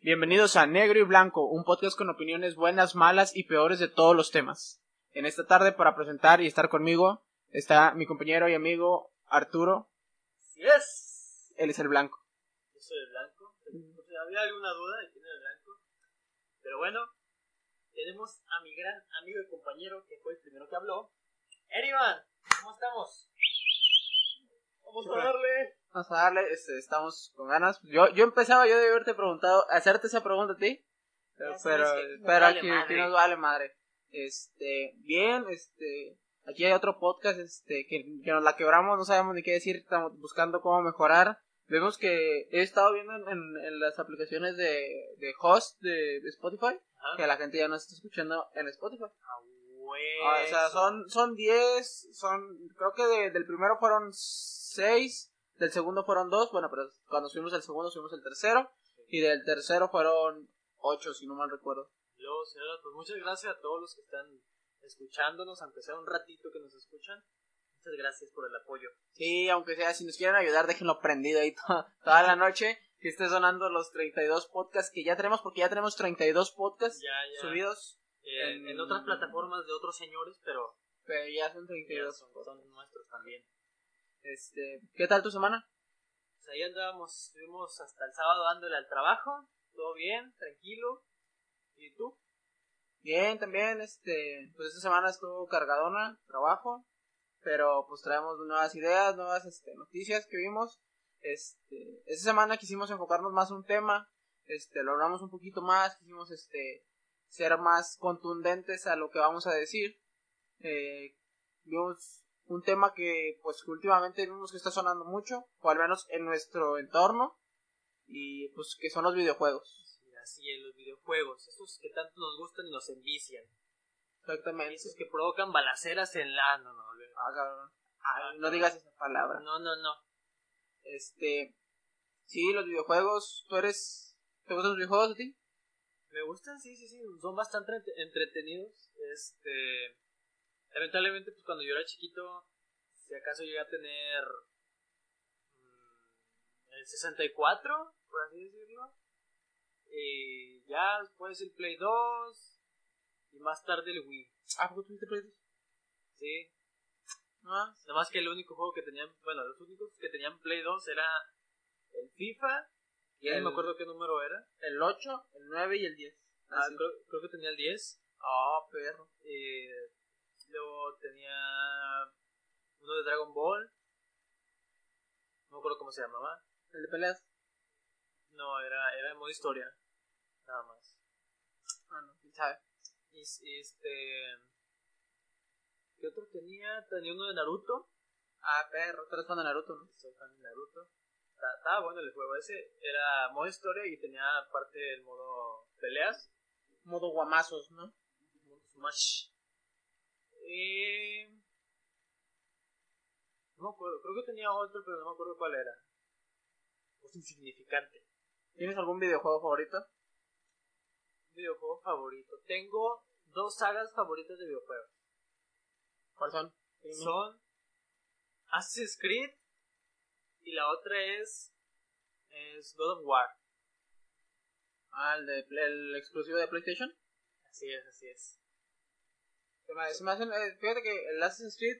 Bienvenidos a Negro y Blanco, un podcast con opiniones buenas, malas y peores de todos los temas. En esta tarde, para presentar y estar conmigo, está mi compañero y amigo Arturo. Yes. Él es el blanco. Yo soy el blanco. Había alguna duda de quién era el blanco. Pero bueno, tenemos a mi gran amigo y compañero que fue el primero que habló. Erivan, ¿cómo estamos? Vamos a darle. Vamos a darle, este, estamos con ganas. Yo, yo empezaba yo de haberte preguntado, hacerte esa pregunta a ti. Pero, pero, que nos pero vale aquí, nos vale madre. Este, bien, este, aquí hay otro podcast, este, que, que nos la quebramos, no sabemos ni qué decir, estamos buscando cómo mejorar. Vemos que he estado viendo en, en- en las aplicaciones de, de host de, de Spotify, Ajá. que la gente ya no está escuchando en Spotify. Ah, Ah, o sea, son, son 10, son, creo que de- del primero fueron 6, del segundo fueron 2, bueno, pero cuando subimos el segundo subimos el tercero, y del tercero fueron 8, si no mal recuerdo. Luego, señora, pues muchas gracias a todos los que están escuchándonos, aunque sea un ratito que nos escuchan. Muchas gracias por el apoyo. Sí, aunque sea, si nos quieren ayudar, déjenlo prendido ahí to- toda la noche, que esté sonando los 32 podcasts que ya tenemos, porque ya tenemos 32 podcasts Ya, ya. subidos, eh, en, en- otras plataformas de otros señores, pero pero ya son ya 32. son, son nuestros también. Este, ¿qué tal tu semana? Pues ahí andábamos, estuvimos hasta el sábado dándole al trabajo, todo bien, tranquilo. ¿Y tú? Bien, también, este, pues esta semana estuvo cargadona, trabajo, pero pues traemos nuevas ideas, nuevas este, noticias que vimos. Este, esta semana quisimos enfocarnos más en un tema, este, lo hablamos un poquito más, quisimos este, ser más contundentes a lo que vamos a decir. Eh, vimos un tema que pues últimamente vimos que está sonando mucho, o al menos en nuestro entorno, y pues que son los videojuegos. Sí, así es, los videojuegos, esos que tanto nos gustan y nos envician. Exactamente. Esos que provocan balaceras en la... No, no. Ah, cabrón. Ay, no digas esa palabra. no, no, no. Este. Sí, los videojuegos. ¿Tú eres. ¿Te gustan los videojuegos a ti? Me gustan, sí, sí, sí, son bastante entre- entretenidos. Este, lamentablemente, pues cuando yo era chiquito, si acaso llegué a tener mm, el 64, por así decirlo, y ya después el Play 2 y más tarde el Wii, Ah, ¿por qué tuviste Play 2? sí. Ah, Nada más que el único juego que tenían, bueno, los únicos que tenían Play 2 era el FIFA, ya El- no me acuerdo qué número era. el 8, el 9 y el 10. Ah, sí. creo, creo que tenía el 10. Ah, perro. Eh, luego tenía uno de Dragon Ball. No me acuerdo cómo se llamaba. El de peleas. No, era, era en modo historia. Nada más. Ah, no, quién sabe. Y, este. ¿Qué otro tenía? Tenía uno de Naruto. Ah, perro. Tú eres fan de Naruto, ¿no? Soy fan de Naruto. Estaba bueno el juego ese. Era modo historia y tenía aparte el modo peleas. Modo guamazos, ¿no? Modo Smash. Eh, no me acuerdo. Creo que tenía otro, pero no me acuerdo cuál era. Es insignificante. ¿Tienes algún videojuego favorito? Videojuego favorito. Tengo dos sagas favoritas de videojuegos. ¿Cuáles son? Son Assassin's Creed y la otra es, es God of War. Ah, el, de, el exclusivo de PlayStation. Así es, así es. Se me, hacen, eh, fíjate que el Assassin's Creed,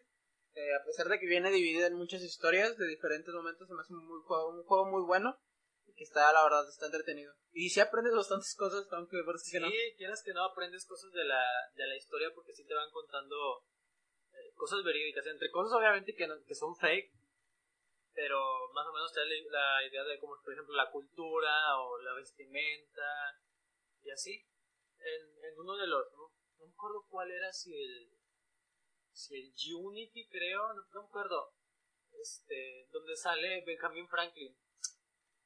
eh, a pesar de que viene dividido en muchas historias de diferentes momentos, se me hace un, muy juego, un juego muy bueno y que está, la verdad, está entretenido. Y si aprendes bastantes cosas, aunque parece Sí, que no. quieras que no aprendes cosas de la, de la historia porque sí te van contando eh, cosas verídicas. Entre cosas obviamente que, no- que son fake, pero más o menos te da la, la idea de como por ejemplo la cultura o la vestimenta y así. En, en uno de los, no, no me acuerdo cuál era, si el, si el Unity creo, no, no me acuerdo, este, donde sale Benjamin Franklin.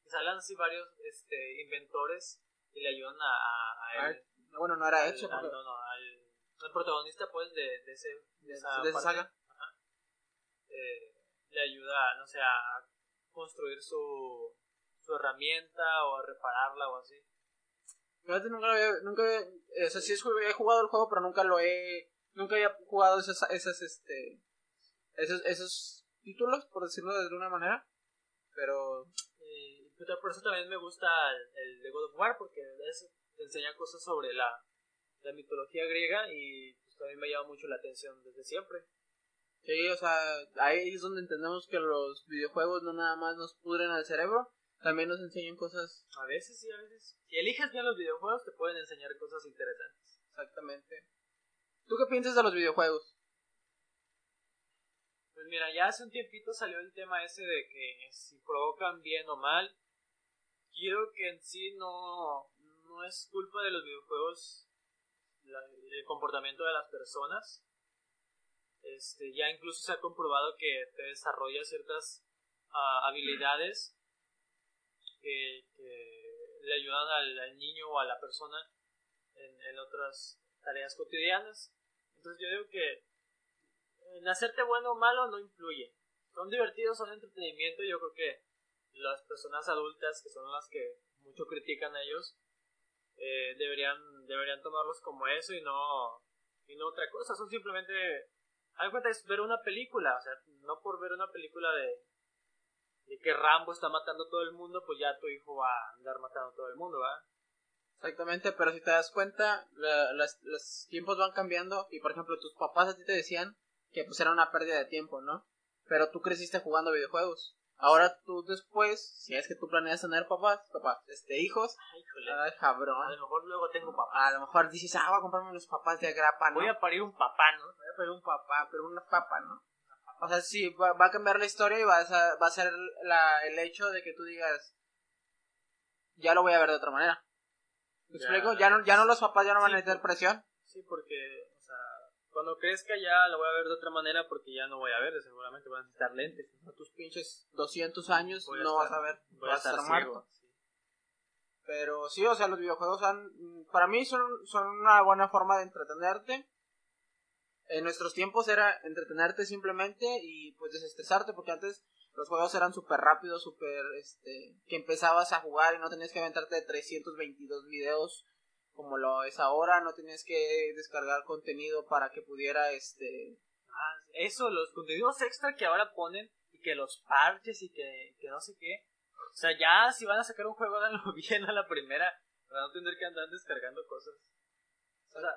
Y salen así varios este, inventores y le ayudan a, a- a él. Ah, bueno, no era hecho al- no, no, al, al protagonista pues de, de ese de esa, de esa parte, saga. ajá, eh, le ayuda no sé a construir su su herramienta o a repararla o así Fíjate, nunca lo había, nunca, había- o sea, sí he jugado el juego, pero nunca lo he, nunca había jugado esas, esas, este, esos, esos títulos, por decirlo de alguna manera. Pero, Eh, Por eso también me gusta el, el de God of War, porque te enseña cosas sobre la, la mitología griega y pues, también me llama mucho la atención desde siempre. Sí, o sea, ahí es donde entendemos que los videojuegos no nada más nos pudren al cerebro, también nos enseñan cosas. A veces sí, a veces. Si eliges bien los videojuegos, te pueden enseñar cosas interesantes. Exactamente. ¿Tú qué piensas de los videojuegos? Pues mira, ya hace un tiempito salió el tema ese de que si provocan bien o mal. Quiero que en sí no, no es culpa de los videojuegos el comportamiento de las personas. Este, ya incluso se ha comprobado que te desarrolla ciertas ah, habilidades que, le ayudan al, niño o a la persona en, otras tareas cotidianas. Entonces yo digo que en hacerte bueno o malo no influye. Son divertidos, son entretenimiento. Yo creo que las personas adultas, que son las que mucho critican a ellos, eh, deberían, deberían tomarlos como eso y no, y no otra cosa. Son simplemente, hay cuenta es ver una película, o sea, no por ver una película de, de que Rambo está matando a todo el mundo, pues ya tu hijo va a andar matando a todo el mundo, ¿va? Exactamente, pero si te das cuenta, los tiempos van cambiando y por ejemplo tus papás a ti te decían que pues era una pérdida de tiempo, ¿no? Pero tú creciste jugando videojuegos. Ahora tú después, si es que tú planeas tener papás, papás, este, hijos, ay, híjole. ay, cabrón. A lo mejor luego tengo papá. A lo mejor dices, ah, voy a comprarme unos papás de grapa, ¿no? Voy a parir un papá, ¿no? Voy a parir un papá, pero una papa, ¿no? O sea, sí, va, va a cambiar la historia y va a, va a ser la, el hecho de que tú digas, ya lo voy a ver de otra manera. ¿Me explico? Ya no, ya no los papás ya no van a meter presión. Sí, porque cuando crezca ya lo voy a ver de otra manera porque ya no voy a ver, seguramente voy a necesitar lentes. A tus pinches 200 años no vas a ver, vas a estar muerto. Pero sí, o sea, los videojuegos han, para mí son, son una buena forma de entretenerte. En nuestros tiempos era entretenerte simplemente y pues desestresarte porque antes los juegos eran súper rápidos, súper, este, que empezabas a jugar y no tenías que aventarte de 322 videos como lo es ahora, no tenías que descargar contenido para que pudiera este ah, eso, los contenidos extra que ahora ponen y que los parches y que, que no sé qué. O sea, ya si van a sacar un juego, háganlo bien a la primera, para no tener que andar descargando cosas. O sea,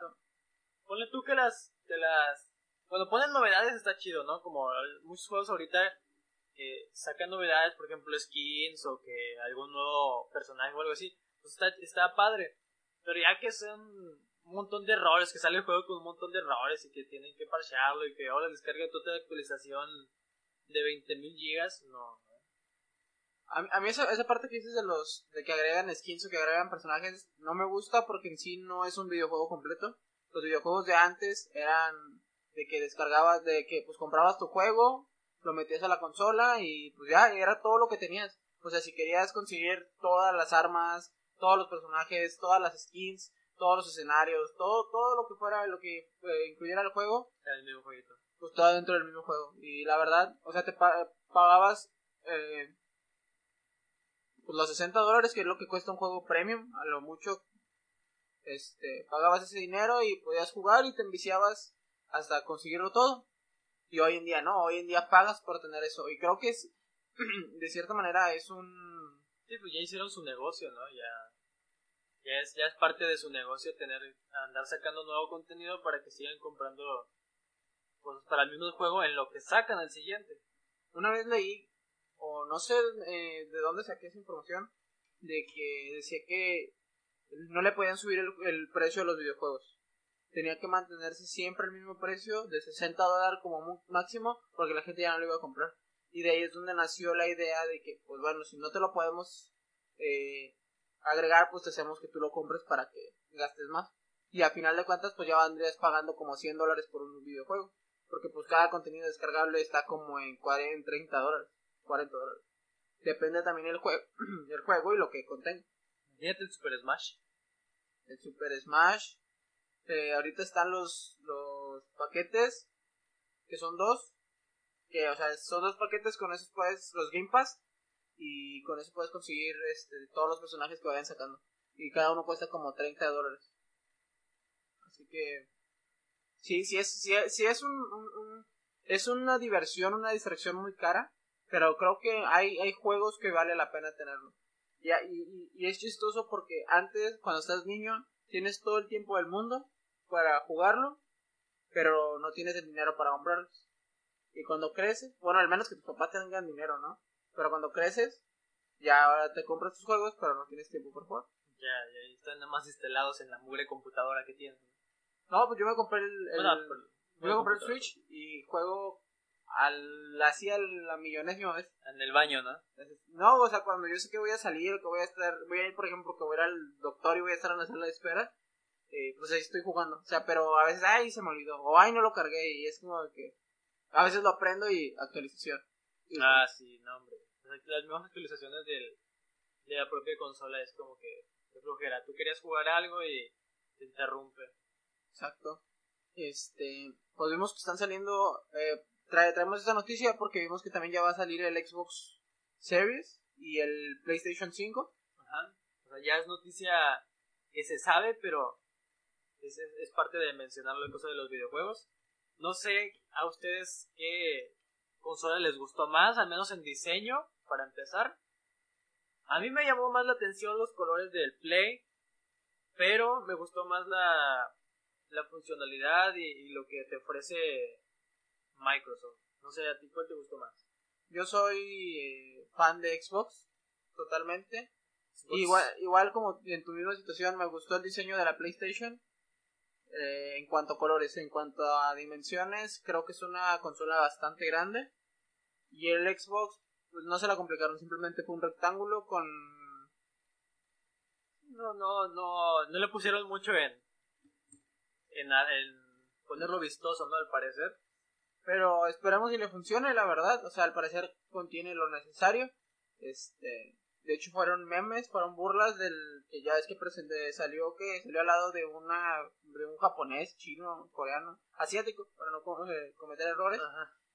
ponle tú que las, que las, cuando ponen novedades está chido, ¿no? Como muchos juegos ahorita que sacan novedades, por ejemplo, skins o que algún nuevo personaje o algo así, pues está, está padre. Pero ya que son un montón de errores, que sale el juego con un montón de errores y que tienen que parchearlo y que ahora descarga toda la actualización de 20.000 gigas, no. A, mí esa, esa parte que dices de los de que agregan skins o que agregan personajes no me gusta porque en sí no es un videojuego completo. Los videojuegos de antes eran de que descargabas, de que pues comprabas tu juego, lo metías a la consola y pues ya era todo lo que tenías. O sea, si querías conseguir todas las armas, todos los personajes, todas las skins, todos los escenarios, todo, todo lo que fuera, lo que eh, incluyera el juego. Era el mismo jueguito. Pues todo dentro del mismo juego. Y la verdad, o sea, te pagabas eh, pues los 60 dólares, que es lo que cuesta un juego premium, a lo mucho. Este, pagabas ese dinero y podías jugar y te enviciabas hasta conseguirlo todo. Y hoy en día no, hoy en día pagas por tener eso. Y creo que es, de cierta manera, es un Sí, pues ya hicieron su negocio, ¿no? Ya, ya, es, ya es parte de su negocio tener, andar sacando nuevo contenido para que sigan comprando cosas para el mismo juego en lo que sacan al siguiente. Una vez leí, o no sé eh, de dónde saqué esa información, de que decía que no le podían subir el, el precio de los videojuegos. Tenía que mantenerse siempre el mismo precio de 60 dólares como máximo porque la gente ya no lo iba a comprar. Y de ahí es donde nació la idea de que, pues bueno, si no te lo podemos eh, agregar, pues te hacemos que tú lo compres para que gastes más. Y a final de cuentas, pues ya vendrías pagando como 100 dólares por un videojuego. Porque pues cada contenido descargable está como en 40, 30 dólares, 40 dólares. Depende también el, juego el juego y lo que contenga. Fíjate el Super Smash. El Super Smash. Eh, ahorita están los, los paquetes, que son dos que o sea son dos paquetes con esos puedes los Game Pass y con eso puedes conseguir este todos los personajes que vayan sacando y cada uno cuesta como 30 dólares así que sí sí es sí, es un, es una diversión una distracción muy cara pero creo que hay hay juegos que vale la pena tenerlo Y, y, y es chistoso porque antes, cuando estás niño, tienes todo el tiempo del mundo para jugarlo, pero no tienes el dinero para comprarlos. Y cuando creces, bueno, al menos que tus papás tengan dinero, ¿no? Pero cuando creces, ya ahora te compras tus juegos, pero no tienes tiempo para jugar. Ya, ya están nada más instalados en la mugre computadora que tienes. No, pues yo me compré el, el, yo me compré el Switch y juego al, así a la millonésima vez. En el baño, ¿no? No, o sea, cuando yo sé que voy a salir, que voy a estar, voy a ir, por ejemplo, que voy a ir al doctor y voy a estar en la sala de espera, eh, pues ahí estoy jugando. O sea, pero a veces, ay, se me olvidó, o ay, no lo cargué, y es como que a veces lo aprendo y actualización. ah, sí, no, hombre. Las mismas actualizaciones del, de la propia consola es como que es flojera. Tú querías jugar algo y te interrumpe. Exacto. Este, pues vimos que están saliendo, eh, traemos esta noticia porque vimos que también ya va a salir el Xbox Series y el PlayStation 5. Ajá. O sea, ya es noticia que se sabe, pero es, es, parte de mencionarlo en cosa de los videojuegos. No sé a ustedes qué consola les gustó más, al menos en diseño, para empezar. A mí me llamó más la atención los colores del Play, pero me gustó más la, la funcionalidad y, lo que te ofrece Microsoft. No sé, ¿a ti cuál te gustó más? Yo soy eh, fan de Xbox, totalmente. Igual, igual como en tu misma situación, me gustó el diseño de la PlayStation. Eh, en cuanto a colores, en cuanto a dimensiones, creo que es una consola bastante grande. Y el Xbox, pues no se la complicaron, simplemente fue un rectángulo con... No, no, no, no le pusieron mucho en, en, ponerlo vistoso, ¿no? Al parecer. Pero esperamos si le funcione, la verdad. O sea, al parecer contiene lo necesario. Este, de hecho fueron memes, fueron burlas del que ya es que presenté, salió que salió al lado de una de un japonés, chino, coreano, asiático, para no cometer errores.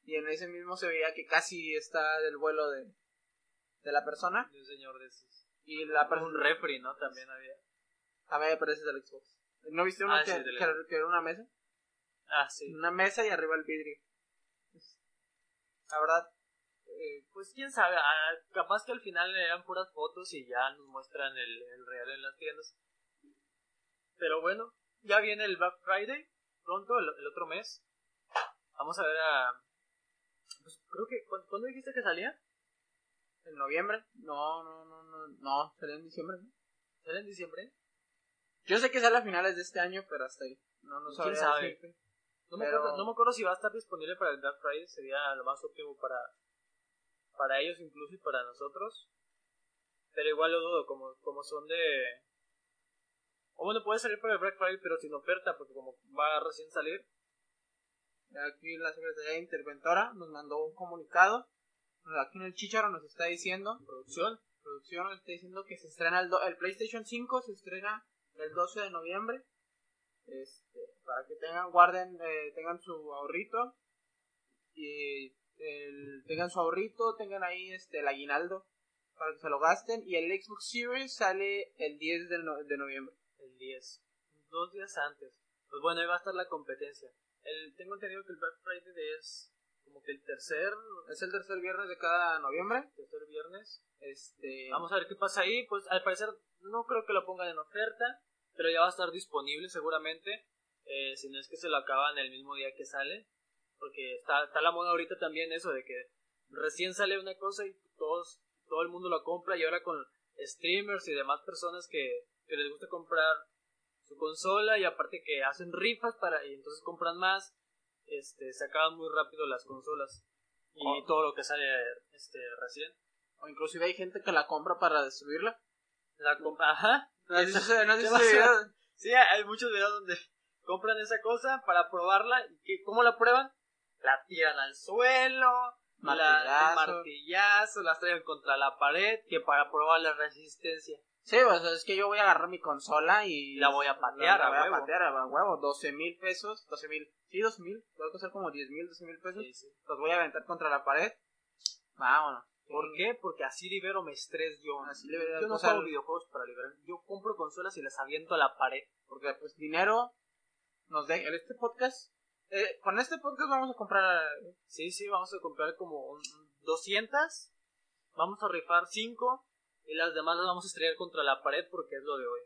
Y en ese mismo se veía que casi está del vuelo de, de la persona. De un señor de esos. Y la Un refri, ¿no? También había. También parece del Xbox. ¿No viste uno ah, que, que, era una mesa? Ah, sí. Una mesa y arriba el vidrio. La verdad, eh, pues quién sabe, ah, capaz que al final le dan puras fotos y ya nos muestran el, el, real en las tiendas. Pero bueno, ya viene el Black Friday, pronto, el, otro mes. Vamos a ver a... Pues creo que... ¿Cuándo, dijiste que salía? ¿En noviembre? No, no, no, no, no, sale en diciembre, ¿no? ¿Sale en diciembre? Yo sé que sale a finales de este año, pero hasta ahí. No, no ¿Quién sabe? No, me acuerdo, no me acuerdo si va a estar disponible para el Black Friday, sería lo más óptimo para, para ellos incluso y para nosotros. Pero igual lo dudo, como, como son de... O bueno, puede salir para el Black Friday, pero sin oferta, porque como va a recién salir. Aquí la Secretaría Interventora nos mandó un comunicado. Aquí en el Chicharo nos está diciendo, producción, producción nos está diciendo que se estrena el, el PlayStation 5, se estrena el 12 de noviembre. Este, para que tengan, guarden, eh, tengan su ahorrito y tengan su ahorrito, tengan ahí este, el aguinaldo para que se lo gasten. Y el Xbox Series sale el 10 de, de noviembre. El 10, dos días antes. Pues bueno, ahí va a estar la competencia. El, tengo entendido que el Black Friday es como que el tercer, es el tercer viernes de cada noviembre. Tercer viernes. Este, vamos a ver qué pasa ahí. Pues al parecer no creo que lo pongan en oferta pero ya va a estar disponible seguramente. Eh, si no es que se lo acaban el mismo día que sale. Porque está, está la moda ahorita también eso de que recién sale una cosa y todos, todo el mundo lo compra y ahora con streamers y demás personas que, que les gusta comprar su consola y aparte que hacen rifas para y entonces compran más, este, se acaban muy rápido las consolas y oh. todo lo que sale este recién. O inclusive hay gente que la compra para destruirla. La compra, ajá. Sí, hay muchos videos donde compran esa cosa para probarla. ¿Y ¿Cómo la prueban? La tiran al suelo, martillazo. La, martillazo, las traen contra la pared, que para probar la resistencia. Sí, pues es que yo voy a agarrar mi consola y la voy a patear, la, voy a patear a huevo, 12 mil pesos, 12 mil, sí, 12 mil, voy a costar como 10 mil, 12 mil pesos, los voy a aventar contra la pared, vámonos. ¿Por qué? Porque así libero mi estrés yo. Así libero, yo no juego videojuegos para liberar. Yo compro consolas y las aviento a la pared. Porque pues dinero nos deja. En este podcast, eh, con este podcast vamos a comprar... Sí, sí, vamos a comprar como 200. Vamos a rifar 5. y las demás las vamos a estrellar contra la pared porque es lo de hoy.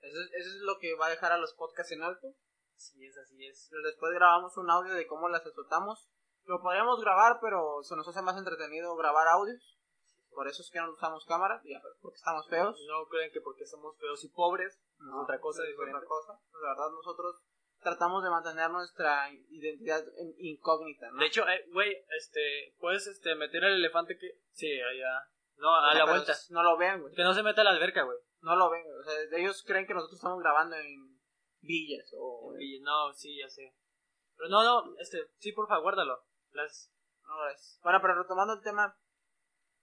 Eso, es- eso es lo que va a dejar a los podcasts en alto. Así es, así es. Después grabamos un audio de cómo las azotamos. Lo podríamos grabar, pero se nos hace más entretenido grabar audios. Por eso es que no usamos cámara, ya, porque estamos feos. No creen que porque somos feos y pobres, es otra cosa es diferente. otra cosa. La verdad, nosotros tratamos de mantener nuestra identidad en- incógnita, ¿no? De hecho, eh, güey, este, puedes este, meter al elefante que... Sí, allá. No, a la vuelta. No lo ven, güey. Que no se meta a la alberca, güey. No lo ven. O sea, ellos creen que nosotros estamos grabando en villas o... No, sí, ya sé. Pero no, no, este, sí, porfa, guárdalo. Las... Gracias. Bueno, pero retomando el tema,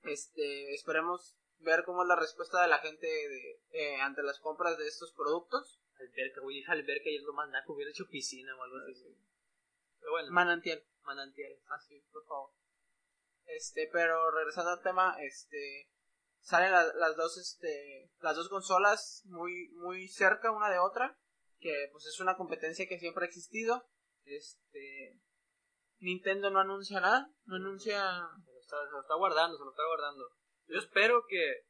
este, esperemos ver cómo es la respuesta de la gente de, eh, ante las compras de estos productos. Alberca, güey, alberca y es lo más naco, hubiera hecho piscina o algo así. Pero bueno, Manantial. manantial. Así, por favor. Este, pero regresando al tema, este, salen la- las dos, este, las dos consolas muy, muy cerca una de otra, que pues es una competencia que siempre ha existido. Este, Nintendo no anuncia nada, no anuncia Se lo, está, se lo está guardando, se lo está guardando. Yo espero que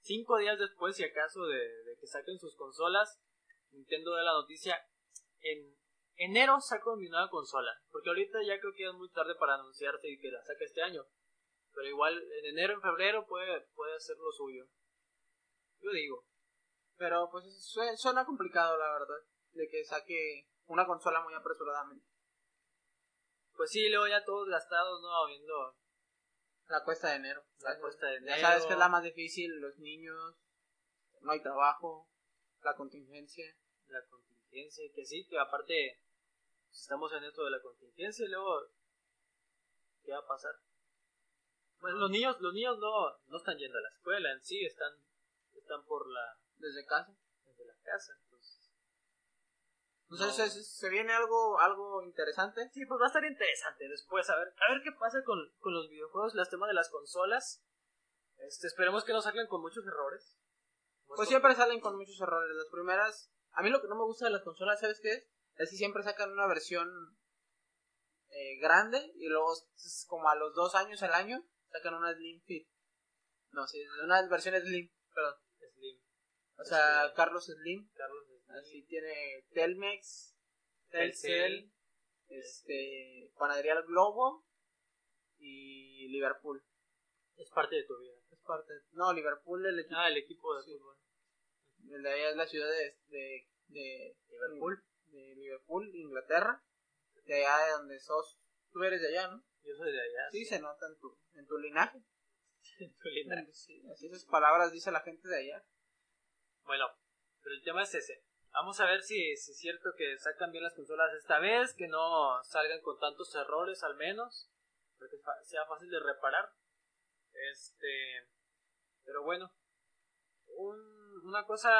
cinco días después, si acaso, de, de que saquen sus consolas, Nintendo dé la noticia en enero saco mi nueva consola. Porque ahorita ya creo que es muy tarde para anunciarte y que la saque este año. Pero igual en enero, en febrero puede, puede hacer lo suyo. Yo digo. Pero pues su- suena complicado la verdad, de que saque una consola muy apresuradamente. Pues sí, luego ya todos gastados, ¿no? Viendo La cuesta de enero. la cuesta de Ya enero. sabes que es la más difícil, los niños, no hay trabajo, la contingencia. la contingencia, que sí, que aparte pues, estamos en esto de la contingencia y luego ¿qué va a pasar? Bueno, los niños, los niños no, no están yendo a la escuela en sí, están, están por la Desde casa. desde la casa, entonces No. se, viene algo, algo interesante. sí, pues va a estar interesante después a ver, a ver qué pasa con, con los videojuegos, las temas de las consolas. Este, esperemos que no saquen con muchos errores. Pues siempre salen con muchos errores. Las primeras. A mí lo que no me gusta de las consolas, ¿sabes qué es? Es que siempre sacan una versión eh, grande y luego, es como a los dos años al año, sacan una Slim Fit. No, sí, una versión Slim, perdón. Slim, O sea, Este- Carlos Slim. Carlos Slim, Así tiene Telmex, Telcel. Este, Panadería El Globo y Liverpool. es parte de tu vida. Es parte. No, Liverpool, el equipo. Ah, el equipo de Sí. fútbol. El de allá es la ciudad de, de, de Liverpool. de Liverpool, Inglaterra. De allá de donde sos. Tú eres de allá, ¿no? Yo soy de allá. Sí, se nota en tu, en tu linaje. Tu linaje. Sí, así esas palabras dice la gente de allá. Bueno, pero el tema es ese. Vamos a ver si, es cierto que sacan bien las consolas esta vez, que no salgan con tantos errores al menos, para que sea fácil de reparar. Este, pero bueno, un- una cosa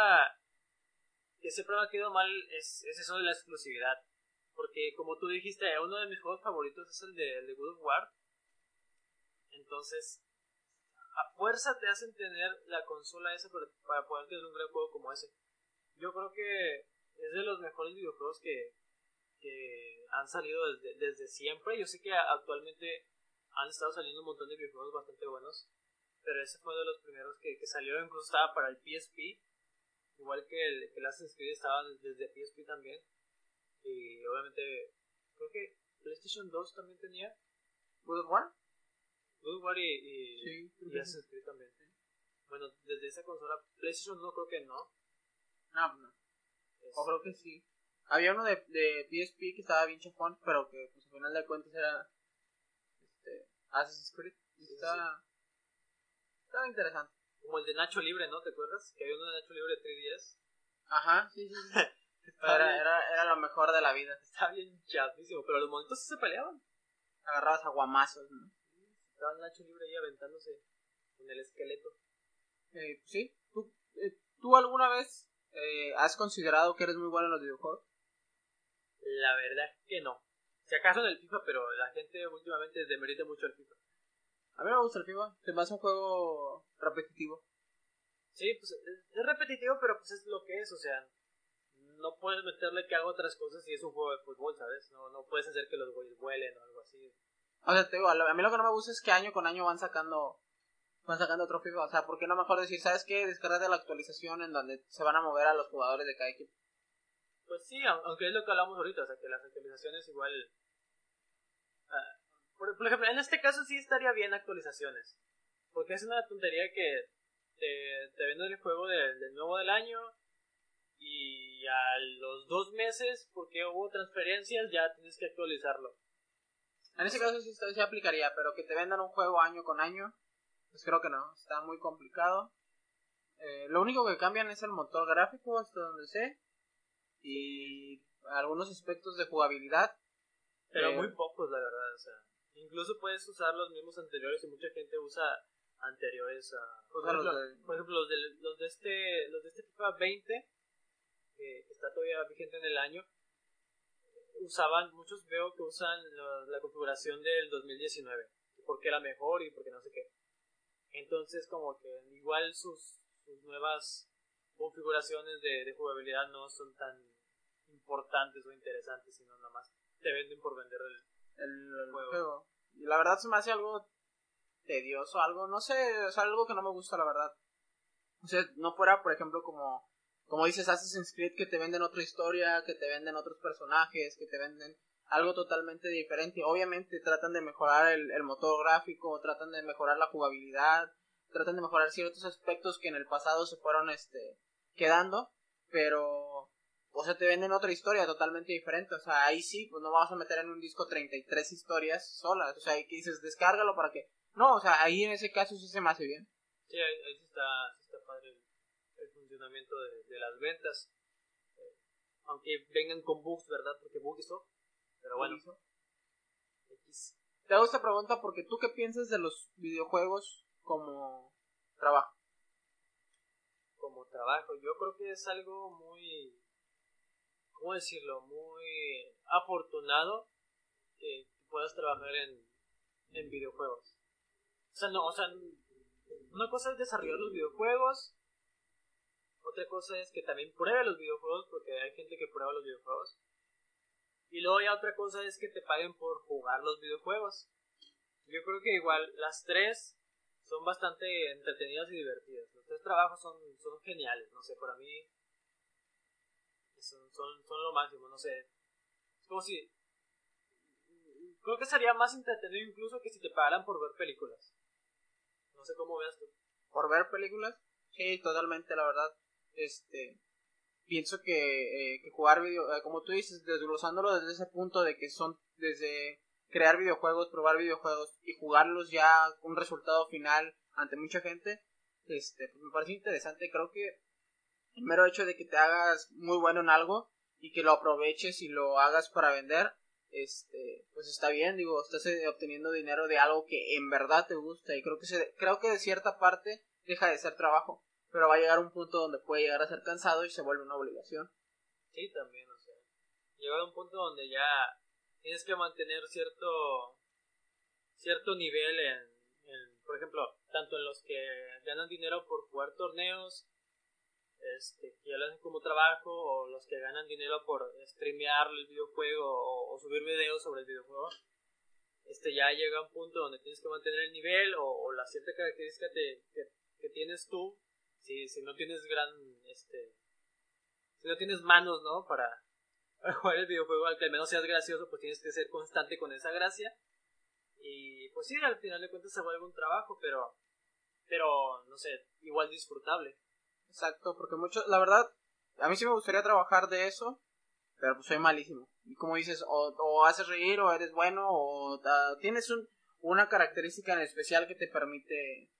que siempre me ha quedado mal es, es eso de la exclusividad. Porque como tú dijiste, uno de mis juegos favoritos es el de, el de God of War. Entonces, a fuerza te hacen tener la consola esa para poder tener un gran juego como ese. Yo creo que es de los mejores videojuegos que, que han salido desde, desde siempre. Yo sé que actualmente han estado saliendo un montón de videojuegos bastante buenos, pero ese fue de los primeros que, que salió, incluso estaba para el PSP, igual que el, que Assassin's Creed estaba desde PSP también. Y obviamente, creo que PlayStation 2 también tenía ¿God of War? God of War y, y, Sí, y que Assassin's Creed también. Bueno, desde esa consola, PlayStation 1 creo que no. No, no. Es- O creo que sí. Había uno de, de PSP que estaba bien chafón, pero que pues al final de cuentas era este, Assassin's Creed. Y Sí, estaba, estaba interesante. Como el de Nacho Libre, ¿no? ¿Te acuerdas? Que había uno de Nacho Libre de 3DS. Ajá, sí, sí. Era, era, era lo mejor de la vida. estaba bien chafísimo, pero los monitos sí se peleaban. Agarrabas a guamazos, ¿no? Estaba Nacho Libre ahí aventándose con el esqueleto. Eh, sí. ¿Tú, eh, ¿Tú alguna vez eh, has considerado que eres muy bueno en los videojuegos? La verdad que no. Si acaso en el FIFA, pero la gente últimamente demerita mucho el FIFA. A mí me gusta el FIFA. Se me hace un juego repetitivo. Sí, pues es, es repetitivo, pero pues es lo que es, o sea, no puedes meterle que haga otras cosas si es un juego de fútbol, ¿sabes? No, no puedes hacer que los güeyes vuelen o algo así. O sea, te digo, a mí lo que no me gusta es que año con año van sacando van sacando otro FIFA. O sea, ¿por qué no mejor decir, ¿sabes qué? Descargate la actualización en donde se van a mover a los jugadores de cada equipo. Pues sí, aunque es lo que hablamos ahorita, o sea, que las actualizaciones igual... Ah, por, ejemplo, en este caso sí estaría bien actualizaciones. Porque es una tontería que te, te venden el juego del nuevo del año y a los dos meses, porque hubo transferencias, ya tienes que actualizarlo. En ese caso sí se aplicaría, pero que te vendan un juego año con año, pues creo que no, está muy complicado. Eh, lo único que cambian es el motor gráfico, hasta donde sé, y algunos aspectos de jugabilidad. Pero eh, muy pocos, la verdad, o sea, incluso puedes usar los mismos anteriores y mucha gente usa anteriores a... Por, ejemplo, los, de, los de este los de este FIFA 20 que está todavía vigente en el año usaban muchos veo que usan la, configuración del 2019 porque era mejor y porque no sé qué entonces como que igual sus, sus nuevas configuraciones de, de, jugabilidad no son tan importantes o interesantes sino nada más te venden por vender el, el, juego. y la verdad se me hace algo tedioso algo no sé es algo que no me gusta la verdad o sea no fuera por ejemplo como como dices Assassin's Creed que te venden otra historia, que te venden otros personajes, que te venden algo totalmente diferente. Obviamente tratan de mejorar el, motor gráfico, tratan de mejorar la jugabilidad, tratan de mejorar ciertos aspectos que en el pasado se fueron este quedando, pero o sea, te venden otra historia totalmente diferente, o sea, ahí sí, pues no vamos a meter en un disco 33 historias solas, o sea, ahí dices, descárgalo para que... No, o sea, ahí en ese caso sí se me hace bien. Sí, ahí, sí está, de, las ventas. aunque vengan con bugs, ¿verdad? Porque hizo Pero bueno. Te hago esta pregunta porque tú qué piensas de los videojuegos como trabajo. Como trabajo, yo creo que es algo muy, ¿cómo decirlo? Muy afortunado que puedas trabajar en, en videojuegos. O sea, no, o sea, una cosa es desarrollar los videojuegos otra cosa es que también pruebe los videojuegos, porque hay gente que prueba los videojuegos. Y luego ya otra cosa es que te paguen por jugar los videojuegos. Yo creo que igual las tres son bastante entretenidas y divertidas. Los tres trabajos son, son geniales, no sé, para mí son, son, son lo máximo, no sé. Es como si... Creo que sería más entretenido incluso que si te pagaran por ver películas. No sé cómo veas tú. ¿Por ver películas? Sí, totalmente, la verdad este pienso que, eh, que jugar video, eh, como tú dices, desglosándolo desde ese punto de que son desde crear videojuegos, probar videojuegos y jugarlos ya un resultado final ante mucha gente, este, pues me parece interesante. Creo que el mero hecho de que te hagas muy bueno en algo y que lo aproveches y lo hagas para vender, este, pues está bien, digo, estás eh, obteniendo dinero de algo que en verdad te gusta y creo que se, creo que de cierta parte deja de ser trabajo pero va a llegar un punto donde puede llegar a ser cansado y se vuelve una obligación. Sí, también, o sea, llega a un punto donde ya tienes que mantener cierto cierto nivel en, por ejemplo, tanto en los que ganan dinero por jugar torneos, este, que ya lo hacen como trabajo, o los que ganan dinero por streamear el videojuego o, subir videos sobre el videojuego, este ya llega un punto donde tienes que mantener el nivel o, la cierta característica que, que tienes tú si, si no tienes gran, este, si no tienes manos, ¿no? Para, jugar el videojuego, al que al menos seas gracioso, pues tienes que ser constante con esa gracia. Y pues sí, al final de cuentas se vuelve un trabajo, pero, pero, no sé, igual disfrutable. Exacto, porque mucho, la verdad, a mí sí me gustaría trabajar de eso, pero pues soy malísimo. Y como dices, o, o haces reír, o eres bueno, o tienes un, una característica en especial que te permite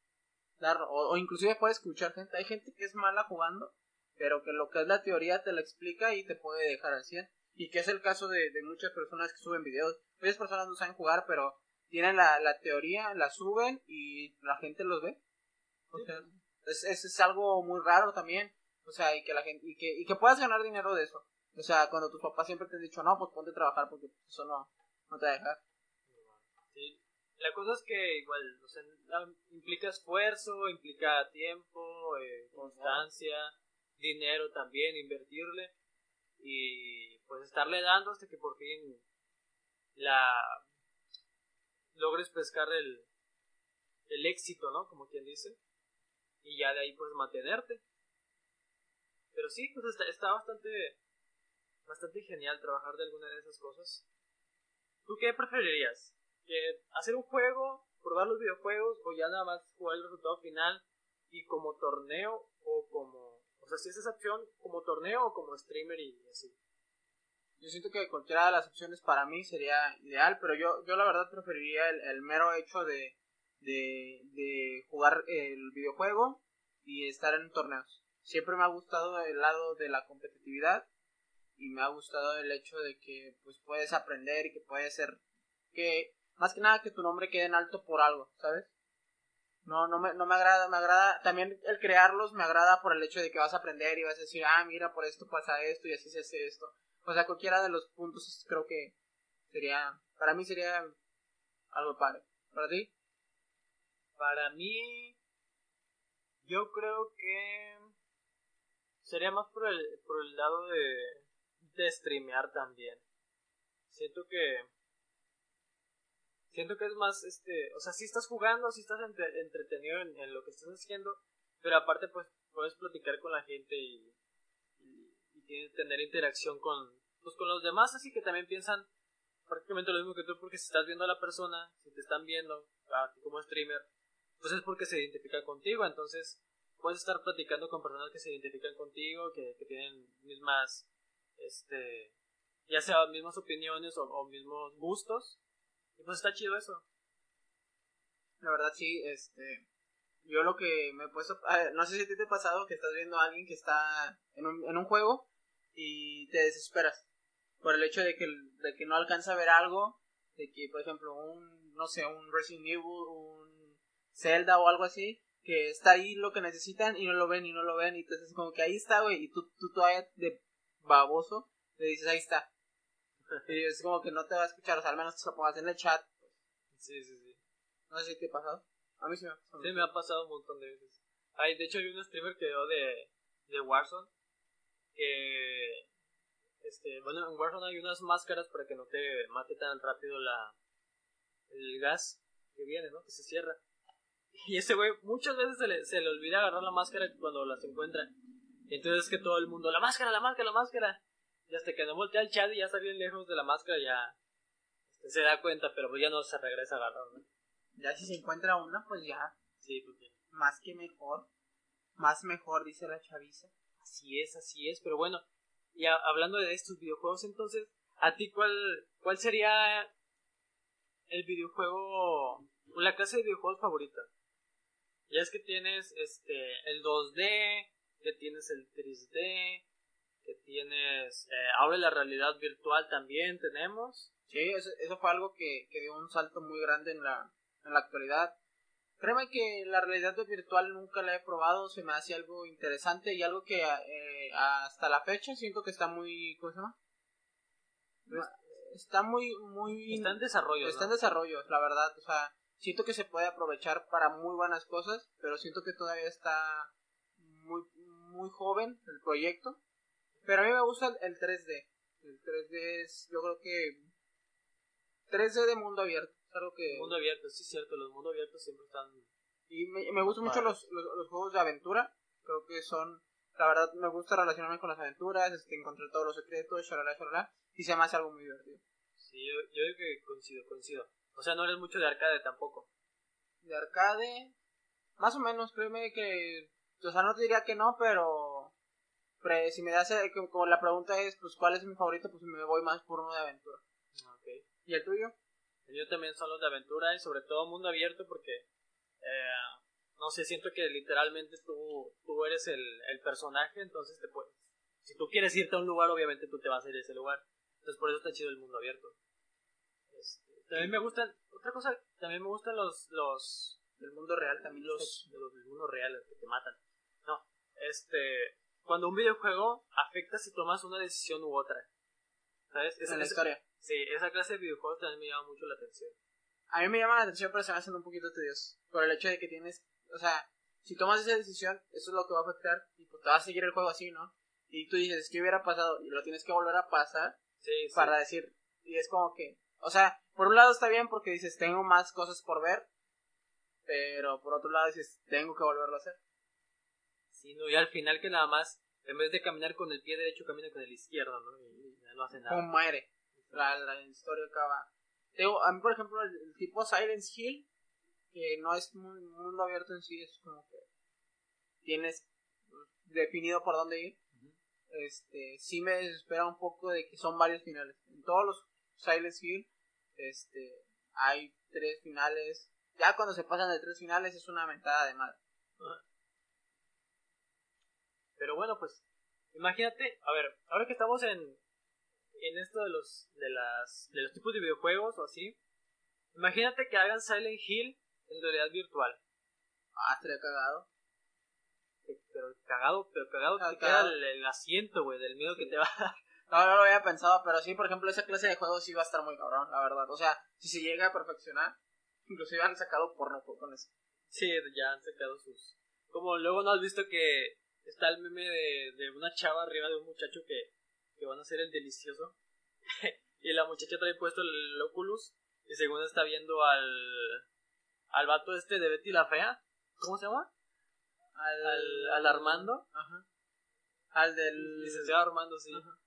o, inclusive puedes escuchar gente, hay gente que es mala jugando, pero que lo que es la teoría te la explica y te puede dejar al 100. Y que es el caso de, muchas personas que suben videos. Muchas personas no saben jugar, pero tienen la, teoría, la suben y la gente los ve. O sea, es, es, algo muy raro también. O sea, y que la gente, y que, y que puedas ganar dinero de eso. O sea, cuando tus papás siempre te han dicho, no, pues ponte a trabajar porque eso no, no te va a dejar. La cosa es que igual, o sea, implica esfuerzo, implica tiempo, eh, constancia, dinero también, invertirle y pues estarle dando hasta que por fin la logres pescar el, el éxito, ¿no? Como quien dice. Y ya de ahí pues mantenerte. Pero sí, pues está, está bastante, bastante genial trabajar de alguna de esas cosas. ¿Tú qué preferirías? ¿Que hacer un juego, probar los videojuegos o ya nada más jugar el resultado final y como torneo o como... O sea, si es esa opción, como torneo o como streamer y así. Yo siento que cualquiera de las opciones para mí sería ideal, pero yo, yo la verdad preferiría el, mero hecho de, de, de jugar el videojuego y estar en torneos. Siempre me ha gustado el lado de la competitividad y me ha gustado el hecho de que pues puedes aprender y que puedes ser que más que nada que tu nombre quede en alto por algo, ¿sabes? No, no me, no me agrada, me agrada, también el crearlos me agrada por el hecho de que vas a aprender y vas a decir, ah, mira, por esto pasa esto y así se hace esto. O sea, cualquiera de los puntos creo que sería, para mí sería algo padre. ¿Para ti? Para mí, yo creo que sería más por el, por el lado de, de streamear también. Siento que siento que es más este o sea si estás jugando si estás entretenido en, lo que estás haciendo pero aparte pues puedes platicar con la gente y, y, tener interacción con pues con los demás así que también piensan prácticamente lo mismo que tú porque si estás viendo a la persona si te están viendo a ti como streamer pues es porque se identifica contigo entonces puedes estar platicando con personas que se identifican contigo que, que tienen mismas este ya sea mismas opiniones o, o mismos gustos y pues está chido eso. La verdad sí, este... Yo lo que me he puesto... no sé si a ti te ha pasado que estás viendo a alguien que está en un, en un juego y te desesperas. Por el hecho de que, de que no alcanza a ver algo. De que, por ejemplo, un, no sé, un Resident Evil, un Zelda o algo así. Que está ahí lo que necesitan y no lo ven y no lo ven. Y entonces como que ahí está, güey. Y tú, tú todavía de baboso le dices, ahí está. Y es como que no te va a escuchar, o sea, al menos te lo pongas en el chat. Sí, sí, sí. No sé si te ha pasado. A mí sí me ha pasado. Sí, me ha pasado un montón de veces. Ay, de hecho, hay un streamer que dio de, de Warzone que. Este, bueno, en Warzone hay unas máscaras para que no te mate tan rápido la el gas que viene, ¿no? Que se cierra. Y ese güey muchas veces se le, se le olvida agarrar la máscara cuando las encuentra. Entonces es que todo el mundo, la máscara, la máscara, la máscara. Y hasta que no voltea el chat y ya está bien lejos de la máscara, ya este, se da cuenta, pero pues ya no se regresa a agarrar, ¿no? Ya si se encuentra una, pues ya. Sí, pues Más que mejor. Más mejor, dice la chaviza. Así es, así es, pero bueno. Y hablando de estos videojuegos, entonces, ¿a ti cuál, cuál sería el videojuego, la clase de videojuegos favorita? Ya es que tienes este el 2D, que tienes el 3D, que tienes eh, ahora la realidad virtual también tenemos. Sí, eso, fue algo que, dio un salto muy grande en la, en la actualidad. Créeme que la realidad virtual nunca la he probado, se me hace algo interesante y algo que eh, hasta la fecha siento que está muy... ¿Cómo se llama? Pues, está muy... muy está en desarrollo. Está en desarrollo, la verdad. O sea, siento que se puede aprovechar para muy buenas cosas, pero siento que todavía está muy, muy joven el proyecto. Pero a mí me gusta el 3D. El 3D es, yo creo que 3D de mundo abierto. Es algo que... Mundo abierto, sí es cierto, los mundos abiertos siempre están... Y me, me gustan mucho los, los, juegos de aventura. Creo que son... La verdad me gusta relacionarme con las aventuras, este, encontrar todos los secretos, shalala, shalala. Y se me hace algo muy divertido. Sí, yo, yo creo que coincido, coincido. O sea, no eres mucho de arcade tampoco. De arcade... Más o menos, créeme que... O sea, no te diría que no, pero si me das, eh, como la pregunta es, pues, ¿cuál es mi favorito? Pues me voy más por uno de aventura. Okay. ¿Y el tuyo? Yo también son los de aventura y sobre todo mundo abierto porque, eh, no sé, siento que literalmente tú, tú eres el, el personaje, entonces te puedes... Si tú quieres irte a un lugar, obviamente tú te vas a ir a ese lugar. Entonces por eso está chido el mundo abierto. Este, también me gustan, otra cosa, también me gustan los, los del mundo real, también los, los del mundo real, que te matan. No, este, cuando un videojuego afecta si tomas una decisión u otra. ¿Sabes? Esa, en la historia. Sí, esa clase de videojuegos también me llama mucho la atención. A mí me llama la atención, pero se me hacen un poquito tediosos. Por el hecho de que tienes, o sea, si tomas esa decisión, eso es lo que va a afectar y pues te va a seguir el juego así, ¿no? Y tú dices, ¿qué hubiera pasado? Y lo tienes que volver a pasar sí, para decir, y es como que, o sea, por un lado está bien porque dices, tengo más cosas por ver, Pero por otro lado dices, tengo que volverlo a hacer. Sí, no, y al final que nada más, en vez de caminar con el pie derecho, camina con el izquierdo, ¿no? Y no hace nada. Como muere. La, la historia acaba. Tengo, a mí, por ejemplo, el, el tipo Silence Hill, que no es muy mundo abierto en sí, es como que tienes definido por dónde ir. Ujú. Este, sí me desespera un poco de que son varios finales. En todos los Silence Hill, este, hay tres finales. Ya cuando se pasan de tres finales es una mentada de madre. Pero bueno, pues, imagínate, a ver, ahora que estamos en, en esto de los, de las, de los tipos de videojuegos o así, imagínate que hagan Silent Hill en realidad virtual. Ah, estaría cagado. Eh, Pero cagado, pero cagado Ah, te queda cagado. el, el asiento, güey, del miedo que te va a dar. No, no lo había pensado, pero sí, por ejemplo, esa clase de juegos sí va a estar muy cabrón, la verdad. O sea, si se llega a perfeccionar, inclusive han sacado porno con eso. Sí, ya han sacado sus... Como luego no has visto que está el meme de, de una chava arriba de un muchacho que, que van a hacer el delicioso. y la muchacha trae puesto el Oculus y según está viendo al, al vato este de Betty la Fea. ¿Cómo se llama? Al, Al, al Armando. Ajá. Al del. Licenciado Armando, sí. Ajá.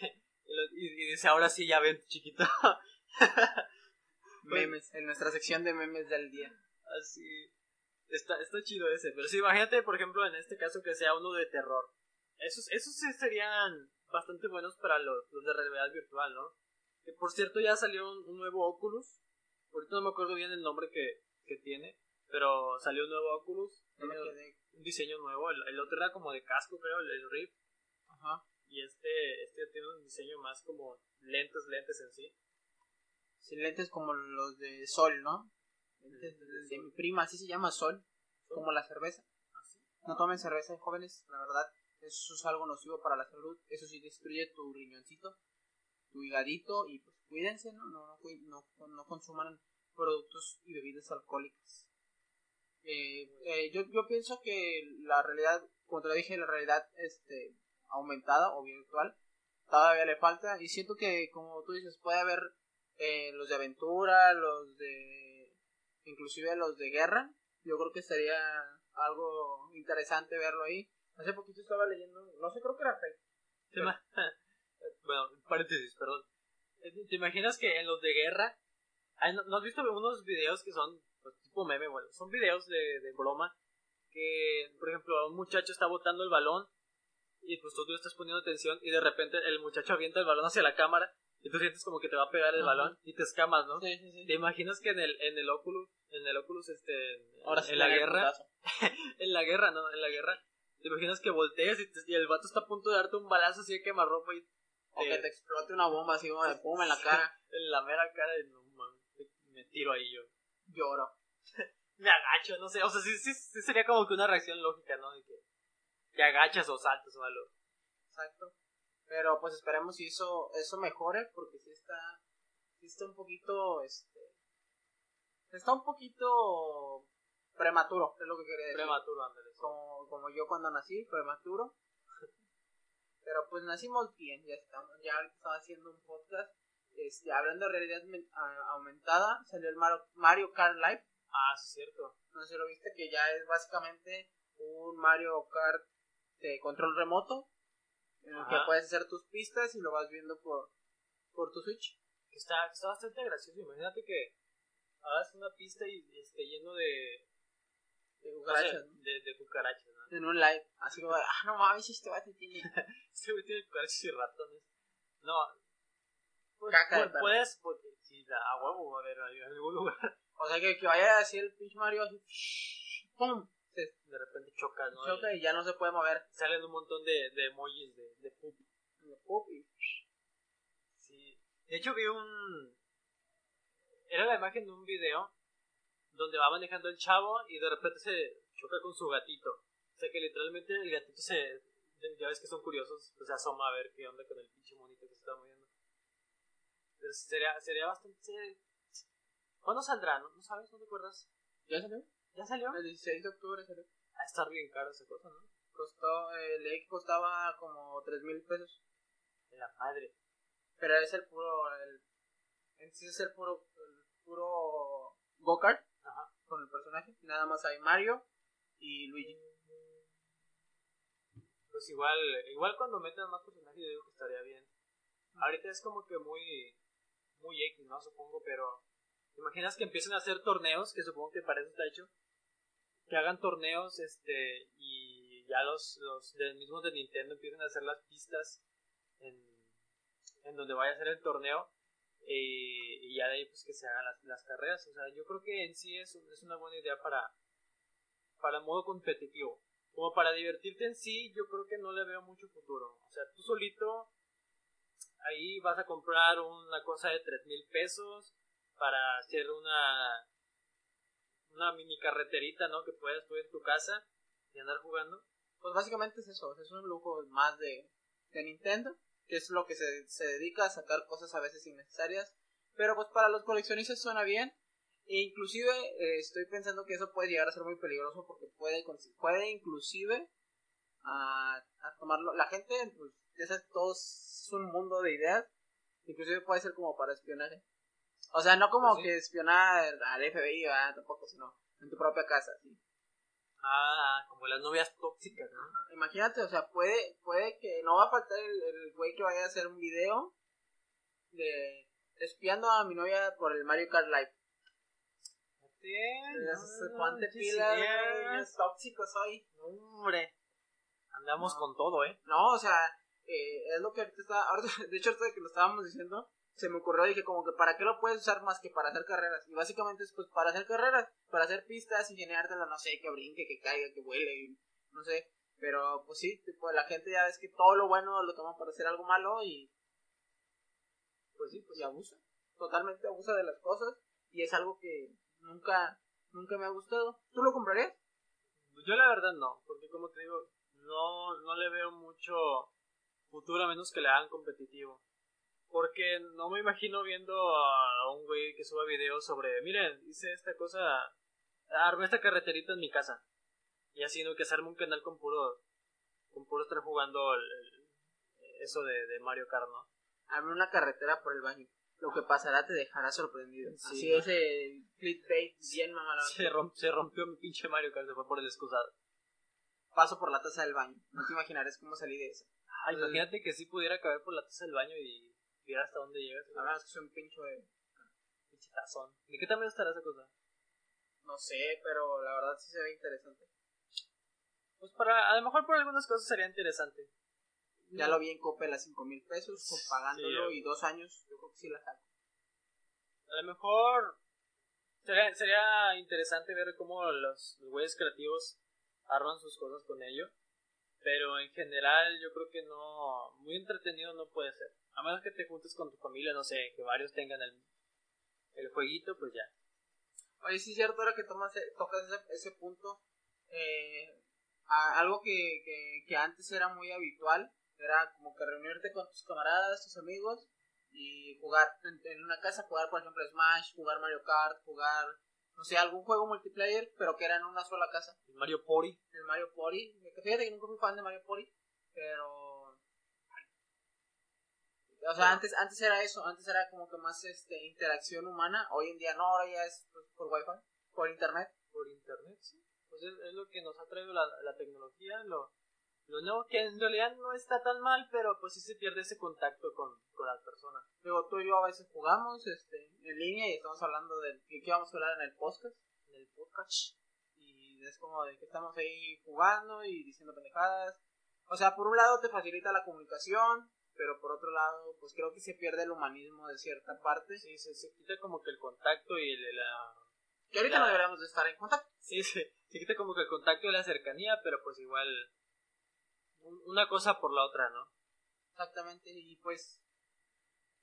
Y, lo- y- y dice, ahora sí, ya ven, chiquito. Memes, en nuestra sección de memes del día. Así. Está, está chido ese. Pero sí, imagínate, por ejemplo, en este caso que sea uno de terror. Esos, esos sí serían bastante buenos para los, los de realidad virtual, ¿no? Que por cierto ya salió un, un nuevo Oculus. Ahorita no me acuerdo bien el nombre que, que tiene. Pero salió un nuevo Oculus. Tiene un diseño nuevo. El, el otro era como de casco, creo, el, el Rift. Ajá. Y este, este tiene un diseño más como lentes, lentes en sí. Sin lentes como los de Sol, ¿no? Lentes de, De de Sol. mi prima, así se llama Sol. Como la cerveza. Así. No tomen cerveza, jóvenes, la verdad. Eso es algo nocivo para la salud. Eso sí destruye tu riñoncito, tu higadito. Y pues cuídense, ¿no? No, no, no, no consuman productos y bebidas alcohólicas. Eh, eh, yo, yo pienso que la realidad, como te lo dije, la realidad este, aumentada o virtual todavía le falta. Y siento que, como tú dices, puede haber eh, los de aventura, los. Inclusive los de guerra. Yo creo que sería algo interesante verlo ahí. Hace poquito estaba leyendo, no sé, creo que era fake. ¿Te ima- bueno, paréntesis, perdón. Eh, ¿Te imaginas que en los de guerra... Ay, ¿no, no has visto unos videos que son pues, tipo meme? Bueno, son videos de, de broma que, por ejemplo, un muchacho está botando el balón y pues tú, tú estás poniendo atención y de repente el muchacho avienta el balón hacia la cámara y tú sientes como que te va a pegar el Ajá. balón y te escamas, ¿no? Sí, sí, sí. ¿Te imaginas que en el, en el Oculus, en el Oculus, este, en, Ahora sí en la guerra, en la guerra, ¿no? En la guerra, te imaginas que volteas y, te- y el vato está a punto de darte un balazo así de quemarropa y O eh, que te explote una bomba así como de pum en la cara. en la mera cara y no mames, me tiro ahí yo. Lloro. Me agacho, no sé, o sea, sí, sí, sí sería como que una reacción lógica, ¿no? De que te agachas o saltas o algo. Exacto. Pero pues esperemos si eso, eso mejore, porque sí está, sí está un poquito, este, está un poquito prematuro, es lo que quería decir. Prematuro, ándale. como, como yo cuando nací, prematuro. Pero pues nacimos bien, ya estamos, ya estaba haciendo un podcast, este, hablando de realidad aumentada, salió el Mario, Mario Kart Live, Ah, sí, es cierto. no sé si lo viste, que ya es básicamente un Mario Kart de control remoto, en el que puedes hacer tus pistas y lo vas viendo por, por tu Switch. Que está, está bastante gracioso. Imagínate que hagas una pista y esté lleno de. De cucarachas, ¿no? de, de cucarachas, ¿no? En un live, así como, de, ah, no mames, este vato tiene Este güey tiene cucarachas y ratones. No. Pues, Caca de pu- perro. puedes, porque si da a huevo, a ver, en algún lugar. O sea, que, que vaya así el pinche Mario, así, ¡pum! De repente choca, ¿no? choca y ya no se puede mover. Salen un montón de, de emojis de, de poop. ¡Pum! y- Sí. De hecho, vi un. Era la imagen de un video donde va manejando el chavo y de repente se choca con su gatito. O sea que literalmente el gatito se. Ya ves que son curiosos, pues se asoma a ver qué onda con el pinche monito que se está moviendo. Pero sería, sería bastante. ¿Cuándo saldrá? ¿No, ¿No sabes? ¿No te acuerdas? ¿Ya salió? ¿Ya salió? El 16 de octubre salió. A estar bien caro esa cosa, ¿no? Costó, el X costaba como 3 mil pesos. La madre. Pero es el puro, el, en sí es el puro, el puro go-kart. Ajá. con el personaje. Nada más hay Mario y Luigi. Pues igual, igual cuando metan más personajes yo digo que estaría bien. Ahorita es como que muy, muy X, ¿no? Supongo, pero ¿te imaginas que empiecen a hacer torneos? Que supongo que para eso está hecho. Que hagan torneos, este, y ya los, los mismos de Nintendo empiecen a hacer las pistas en, en donde vaya a ser el torneo. eh, y ya de ahí pues que se hagan las, las carreras. O sea, yo creo que en sí es, es una buena idea para, para modo competitivo. Como para divertirte en sí, yo creo que no le veo mucho futuro. O sea, tú solito ahí vas a comprar una cosa de tres mil pesos para hacer una una mini carreterita, ¿no? Que puedas tú en tu casa y andar jugando. Pues básicamente es eso, es un lujo más de, de Nintendo, que es lo que se, se dedica a sacar cosas a veces innecesarias. Pero pues para los coleccionistas suena bien. E inclusive eh, estoy pensando que eso puede llegar a ser muy peligroso porque puede, puede inclusive a, a tomarlo. La gente, pues, ya sabes, todo es un mundo de ideas. Inclusive puede ser como para espionaje. O sea, no como Pues sí. que espionar al FBI, ¿verdad? tampoco, sino en tu propia casa. ¿sí? Ah, como las novias tóxicas, ¿no? Imagínate, o sea, puede, puede que no va a faltar el, güey que vaya a hacer un video de espiando a mi novia por el Mario Kart Live. Es- Ponte pilas, güey, no es tóxico soy. Hombre, andamos No. con todo, ¿eh? No, o sea, eh, es lo que ahorita está, ahorita, de hecho ahorita que lo estábamos diciendo, se me ocurrió, dije como que para qué lo puedes usar más que para hacer carreras. Y básicamente es pues para hacer carreras, para hacer pistas, ingeniártela, no sé, que brinque, que caiga, que vuele, y no sé. Pero pues sí, tipo, la gente ya ves que todo lo bueno lo toma para hacer algo malo y pues sí, pues y abusa. Totalmente abusa de las cosas y es algo que nunca, nunca me ha gustado. ¿Tú lo comprarías? Yo la verdad no, porque como te digo, no, no le veo mucho futuro a menos que le hagan competitivo. Porque no me imagino viendo a un güey que suba videos sobre, miren, hice esta cosa, armé esta carreterita en mi casa. Y así, ¿no? Que se arme un canal con puro, con puro estar jugando el- el- eso de, de Mario Kart, ¿no? Hazme una carretera por el baño. Lo que pasará te dejará sorprendido. Sí, Así ¿no? ese clickbait bien mamalón. Se, rom- se rompió mi pinche Mario Kart, se fue por el excusado. Paso por la taza del baño. No te imaginarás cómo salí de eso. Ah, imagínate que sí pudiera caber por la taza del baño y hasta dónde llegas. La verdad es que soy un pincho de... Pinche tazón. ¿De qué tamaño estará esa cosa? No sé, pero la verdad sí se ve interesante. Pues para, a lo mejor por algunas cosas sería interesante. Ya lo vi en Coppel a 5 mil pesos, con pagándolo Sí, y dos años. Yo creo que sí la saco. A lo mejor sería, sería interesante ver cómo los, los güeyes creativos arman sus cosas con ello. Pero en general yo creo que no, muy entretenido no puede ser. A menos que te juntes con tu familia, no sé, que varios tengan el, el jueguito, pues ya. Oye, sí es cierto, ahora que tomas, e- tocas ese, ese punto, eh, a- algo que, que, que antes era muy habitual, era como que reunirte con tus camaradas, tus amigos, y jugar en, en una casa, jugar por ejemplo Smash, jugar Mario Kart, jugar, no sé, algún juego multiplayer, pero que era en una sola casa. El Mario Pori. El Mario Party, que fíjate que nunca fui fan de Mario Party, pero... O sea, antes, antes era eso, antes era como que más este interacción humana, hoy en día no, ahora ya es pues, por wifi, por internet. por internet, sí. Pues es, es lo que nos ha traído la, la tecnología, lo, lo nuevo que en realidad no está tan mal, pero pues sí se pierde ese contacto con, con las personas. Luego tú y yo a veces jugamos este, en línea y estamos hablando de que qué vamos a hablar en el podcast, en el podcast. Y es como de que estamos ahí jugando y diciendo pendejadas. O sea, por un lado te facilita la comunicación, pero por otro lado, pues creo que se pierde el humanismo de cierta parte. Sí, se, se quita como que el contacto y el- la... Que ahorita La- no deberíamos de estar en contacto. Sí, se, se quita como que el contacto y la cercanía, pero pues igual un- una cosa por la otra, ¿no? Exactamente. Y pues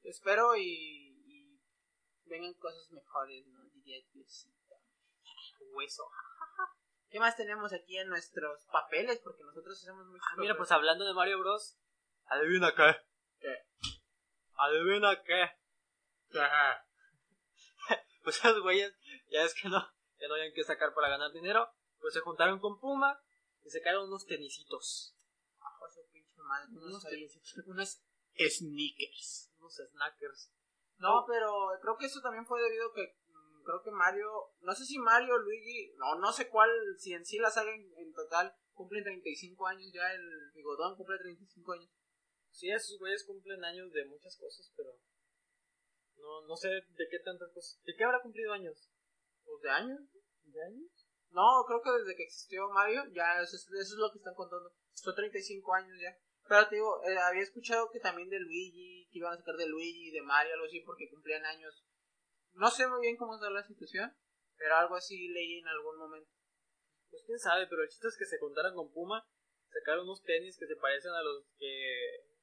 espero y, y vengan cosas mejores, ¿no? Diría Diosito. Hueso. ¿Qué más tenemos aquí en nuestros papeles? Porque nosotros hacemos muchos Ah, mira, pues hablando de Mario Bros. Adivina qué. ¿Qué? Adivina qué. pues esos güeyes, ya es que no, ya no habían que sacar para ganar dinero, pues se juntaron con Puma y se cayeron unos tenisitos. Bajo su pinche madre, Unos unos, tenisitos. unos sneakers. Unos snackers. No, pero creo que eso también fue debido a que mm, creo que Mario, no sé si Mario, Luigi, no, no sé cuál, si en sí la saga en, total cumplen 35 años ya, el Bigodón cumple 35 años. Sí, esos güeyes cumplen años de muchas cosas, pero no, no sé de qué tantas cosas. ¿De qué habrá cumplido años? Pues de años. ¿De años? No, creo que desde que existió Mario, ya eso es, eso es lo que están contando. Son 35 años ya. Pero te digo, eh, había escuchado que también de Luigi, que iban a sacar de Luigi, de Mario, algo así, porque cumplían años. No sé muy bien cómo está la situación, pero algo así leí en algún momento. Pues quién sabe, pero el chiste es que se contaran con Puma, sacaron unos tenis que se parecen a los que,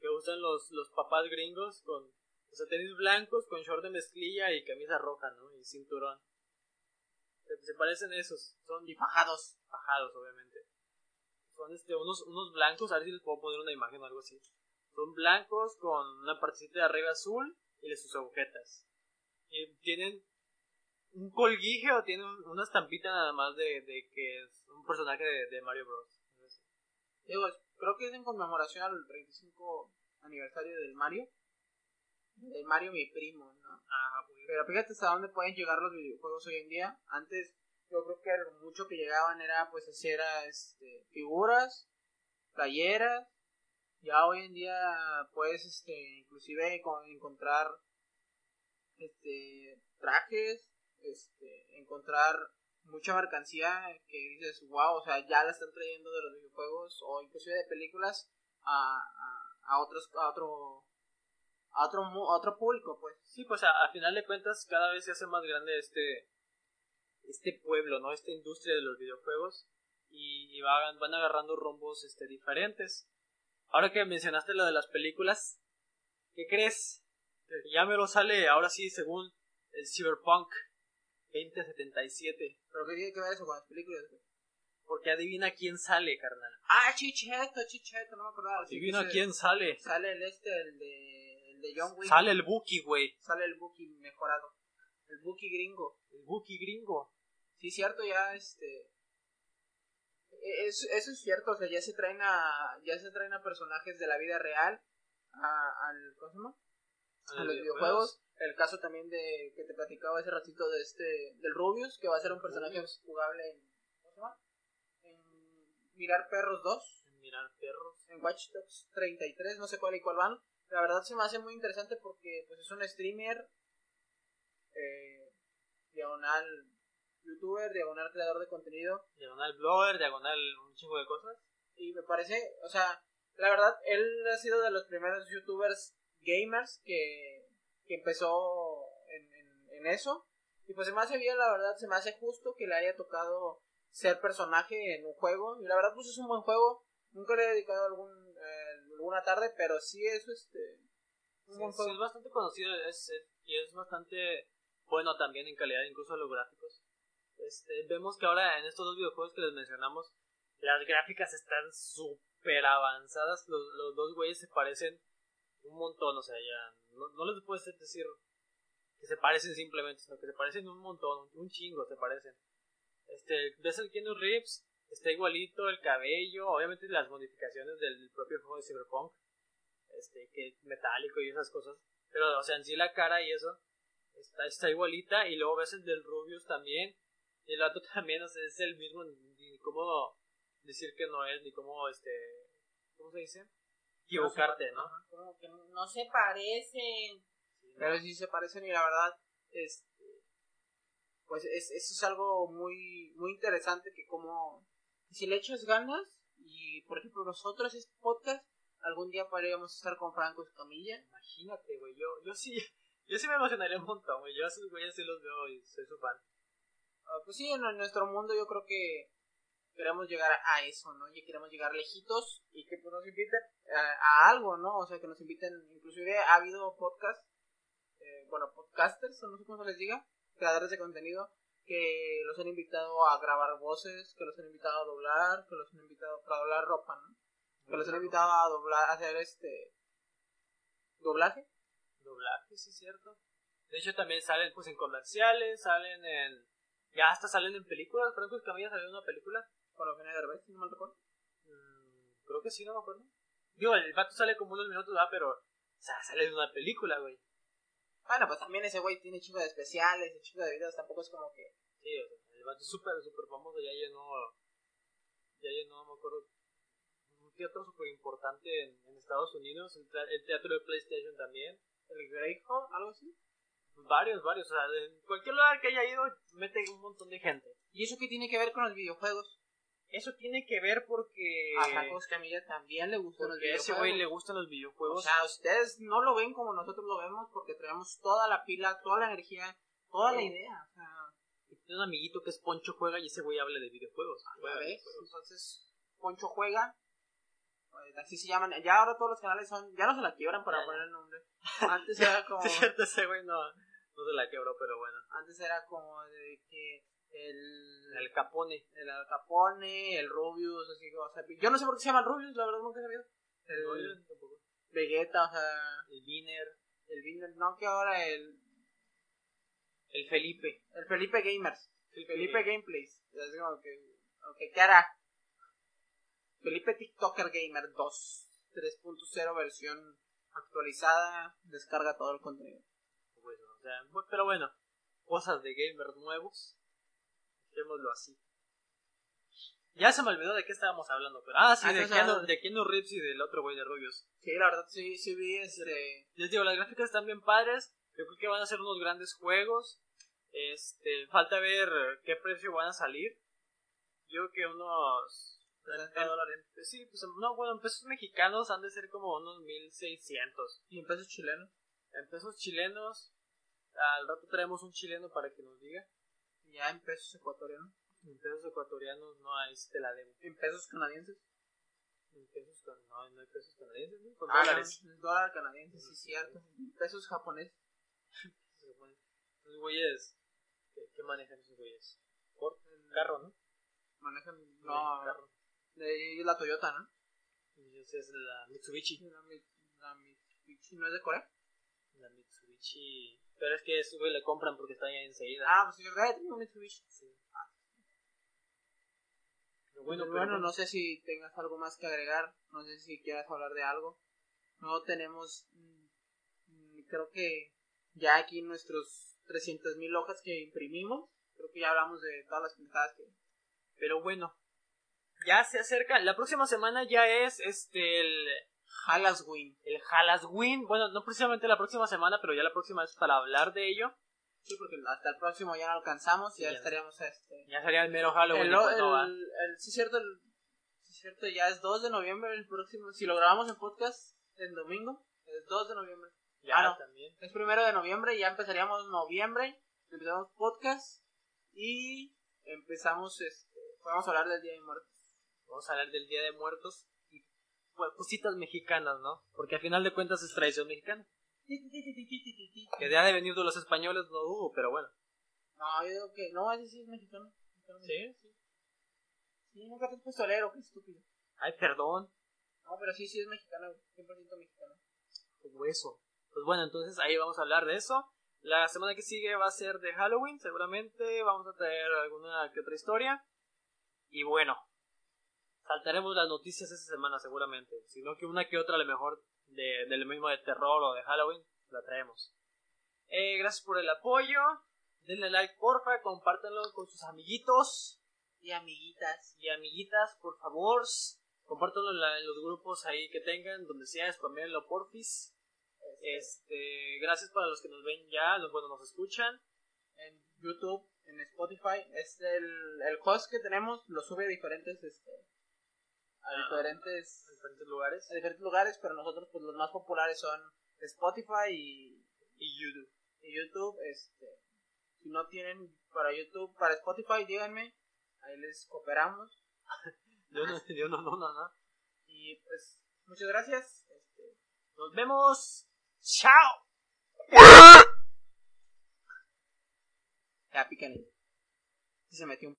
que usan los, los papás gringos, con o sea, tenis blancos con short de mezclilla y camisa roja, ¿no? Y cinturón. Se, se parecen esos, son y fajados. Fajados, obviamente son este, unos, unos blancos, a ver si les puedo poner una imagen o algo así. Son blancos con una partecita de arriba azul y de sus agujetas. Y tienen un colguije o tienen una estampita nada más de, de que es un personaje de, Mario Bros. Digo, creo que es en conmemoración al 35 aniversario del Mario. Del Mario mi primo, ¿no? Pero fíjate hasta dónde pueden llegar los videojuegos hoy en día. Antes yo creo que lo mucho que llegaban era pues hacer este, figuras, talleras, ya hoy en día puedes este, inclusive encontrar este, trajes, este, encontrar mucha mercancía que dices, wow, o sea, ya la están trayendo de los videojuegos o inclusive de películas a, a, otros, a otro a otro, a otro público, pues. Sí, pues a, a final de cuentas cada vez se hace más grande este este pueblo, ¿no? Esta industria de los videojuegos y, van, van agarrando rombos este, diferentes. Ahora que mencionaste lo de las películas, ¿qué crees? Ya me lo sale ahora sí según el Cyberpunk 2077. ¿Pero qué tiene que ver eso con las películas? Porque adivina quién sale, carnal. Ah, Chicheto, Chicheto, no me acordaba. Adivina quién sale. Sale el este, el de, el de John Wick. Sale el Buki, güey. Sale el Buki mejorado. El Buki gringo. El Buki gringo. Sí, cierto, ya este. E, eso, eso es cierto, o sea, ya se traen a. Ya se traen a personajes de la vida real a, al. ¿Cómo se llama? A, los videojuegos. El caso también de que te platicaba ese ratito de este. Del Rubius, que va a ser un personaje jugable en. ¿Cómo se llama? En Mirar Perros 2. En Mirar Perros. En Watch Dogs 33, no sé cuál y cuál van. La verdad se me hace muy interesante porque pues es un streamer eh, diagonal youtuber, diagonal creador de contenido. Diagonal blogger, diagonal un chingo de cosas. Y me parece, o sea, la verdad, él ha sido de los primeros youtubers gamers que, que empezó en, en, eso. Y pues se me hace bien, la verdad, se me hace justo que le haya tocado ser personaje en un juego. Y la verdad, pues es un buen juego. Nunca le he dedicado algún, eh, alguna tarde, pero sí es este. Un es bastante conocido es, y es bastante bueno también en calidad, incluso los gráficos. Este, vemos que ahora en estos dos videojuegos que les mencionamos, las gráficas están súper avanzadas. Los, los, dos güeyes se parecen un montón, o sea, ya no, les puedes decir que se parecen simplemente, sino que se parecen un montón, un chingo se parecen. Este, ves el Keanu Reeves, está igualito, el cabello, obviamente las modificaciones del propio juego de Cyberpunk, este, que metálico y esas cosas, pero, o sea, en sí la cara y eso, está, está igualita, y luego ves el del Rubius también, y el vato también es el mismo, ni cómo decir que no es, ni cómo, este, ¿cómo se dice? Equivocarte, ¿no? Como que no se parecen. Pero sí se parecen y la verdad, este, pues es, eso es algo muy, muy interesante que como, si le echas ganas, y por ejemplo nosotros este podcast, algún día podríamos estar con Franco Escamilla. Imagínate, güey, yo, yo sí, yo sí me emocionaría un montón, güey, yo a esos güeyes sí los veo y soy su fan. Ah, pues sí, en, nuestro mundo yo creo que queremos llegar a eso, ¿no? Y queremos llegar lejitos y que pues, nos inviten a, algo, ¿no? O sea, que nos inviten, inclusive ha habido podcast, eh, bueno, podcasters, o no sé cómo se les diga, creadores de contenido, que los han invitado a grabar voces, que los han invitado a doblar, que los han invitado para doblar ropa, ¿no? Que los han invitado a doblar, a hacer este doblaje. Doblaje, sí, cierto. De hecho, también salen pues en comerciales, salen en ya hasta salen en películas. Franco Escamilla salió en una película. Con Eugenio Derbez, si no me recuerdo. Mm, creo que sí, no me acuerdo. Digo, el vato sale como unos minutos, ¿verdad? Pero, o sea, sale en una película, güey. Bueno, pues también ese güey tiene chingo de especiales y chingo de videos, tampoco es como que... Sí, o sea, el vato es súper, súper famoso, ya llenó, ya llenó, no me acuerdo, un teatro súper importante en, en Estados Unidos, el, el teatro de PlayStation también. ¿El Greyhound? ¿Algo así? Varios, varios, o sea, en cualquier lugar que haya ido, mete un montón de gente. ¿Y eso qué tiene que ver con los videojuegos? Eso tiene que ver porque... A Jacobo Escamilla también le gustan los a ese videojuegos. güey le gustan los videojuegos. O sea, ustedes no lo ven como nosotros lo vemos porque traemos toda la pila, toda la energía, toda la idea. O sea, Y tiene un amiguito que es Poncho Juega y ese güey habla de videojuegos. ¿ya Juega videojuegos. Entonces, Poncho juega. eh, Así se llaman. Ya ahora todos los canales son. Ya no se la quiebran para poner el nombre. Antes era como. Cierto, ese güey no, no se la quebró, pero bueno. antes era como de que el. El Capone. el Al Capone, el Rubius, así como. O sea, yo no sé por qué se llaman Rubius, la verdad nunca he sabido. El tampoco. Vegeta, o sea. El Viner. El Viner, no, que ahora el. El Felipe. El Felipe Gamers. El Felipe Gameplays. Es como que. Ok, ¿qué hará? Felipe TikToker Gamer 2. 3.0 versión actualizada. Descarga todo el contenido. Bueno, o sea, pero bueno, cosas de gamers nuevos. Dejémoslo así. Ya se me olvidó de qué estábamos hablando, pero... Ah, sí, Ah, de, estás Keanu, de Keanu Reeves y del otro güey de Rubius. Sí, la verdad, sí, sí vi este. Les digo, las gráficas están bien padres. Yo creo que van a ser unos grandes juegos. Este, falta ver qué precio van a salir. Yo creo que unos... 60 en- dólares. sí, pues no, bueno, en pesos mexicanos han de ser como unos 1600. Y en pesos chilenos. En pesos chilenos, al rato traemos un chileno para que nos diga. Ya en pesos ecuatorianos. En pesos ecuatorianos no hay, te la debo. En pesos canadienses. En pesos can- no, no hay pesos canadienses, ¿no? Con Ah, dólares. dólar canadiense, sí, cierto. Pesos japoneses. Los güeyes, ¿qué, qué manejan esos güeyes? Por carro, ¿no? Manejan. No, carro. de la Toyota, ¿no? Y esa es la Mitsubishi. La, la Mitsubishi, ¿no es de Corea? La Mitsubishi. Pero es que eso güey le compran porque está ahí enseguida. Ah, pues yo eh, tengo un Mitsubishi. sí. Pero Bueno, bueno, bueno, pero no sé si tengas algo más que agregar. No sé si quieras hablar de algo. No tenemos. mm, Creo que ya aquí nuestros 300.000 hojas que imprimimos. Creo que ya hablamos de todas las pendejadas que. Pero bueno, ya se acerca. La próxima semana ya es este el, Halloween. el Halloween. Bueno, no precisamente la próxima semana, pero ya la próxima es para hablar de ello. Sí, porque hasta el próximo ya no alcanzamos y Sí, ya, ya. estaríamos este. Ya sería el mero Halloween. El, pues no va. el, el- sí, cierto, el, sí, cierto, ya es 2 de noviembre el próximo. Si lo grabamos en podcast el domingo, es 2 de noviembre. Ya ah, no. también. Es primero de noviembre, ya empezaríamos noviembre, empezamos podcast y empezamos, este, vamos a hablar del Día de Muertos. Vamos a hablar del Día de Muertos cositas mexicanas, ¿no? Porque al final de cuentas es tradición mexicana. Que de ha de venir de los españoles, no dudo, pero bueno. No, yo digo que, no, ese sí es mexicano. mexicano. Sí, sí. Sí, nunca te has puesto a leer, qué estúpido. Ay, perdón. No, pero sí, sí es mexicano, 100% mexicano. Como eso. Pues bueno, entonces ahí vamos a hablar de eso. La semana que sigue va a ser de Halloween, seguramente. Vamos a traer alguna que otra historia. Y bueno, saltaremos las noticias esa semana, seguramente. Si no que una que otra, a lo mejor de, del mismo de terror o de Halloween, la traemos. Eh, gracias por el apoyo. Denle like, porfa. Compártanlo con sus amiguitos Y amiguitas. y amiguitas, por favor. Compártanlo en, la- en los grupos ahí que tengan, donde sea, spaméenlo porfis. Este, gracias para los que nos ven ya, los bueno nos escuchan. En YouTube, en Spotify, es el, el host que tenemos, lo sube a diferentes, este, a diferentes en diferentes lugares. a diferentes lugares, pero nosotros pues los más populares son Spotify y, Y YouTube. y YouTube. Este, si no tienen para YouTube, para Spotify, díganme, ahí les cooperamos. Yo no, yo no, no, no, no. Y pues muchas gracias. Este, Nos vemos. ¡Chao! ya píquenle. Sí se metió un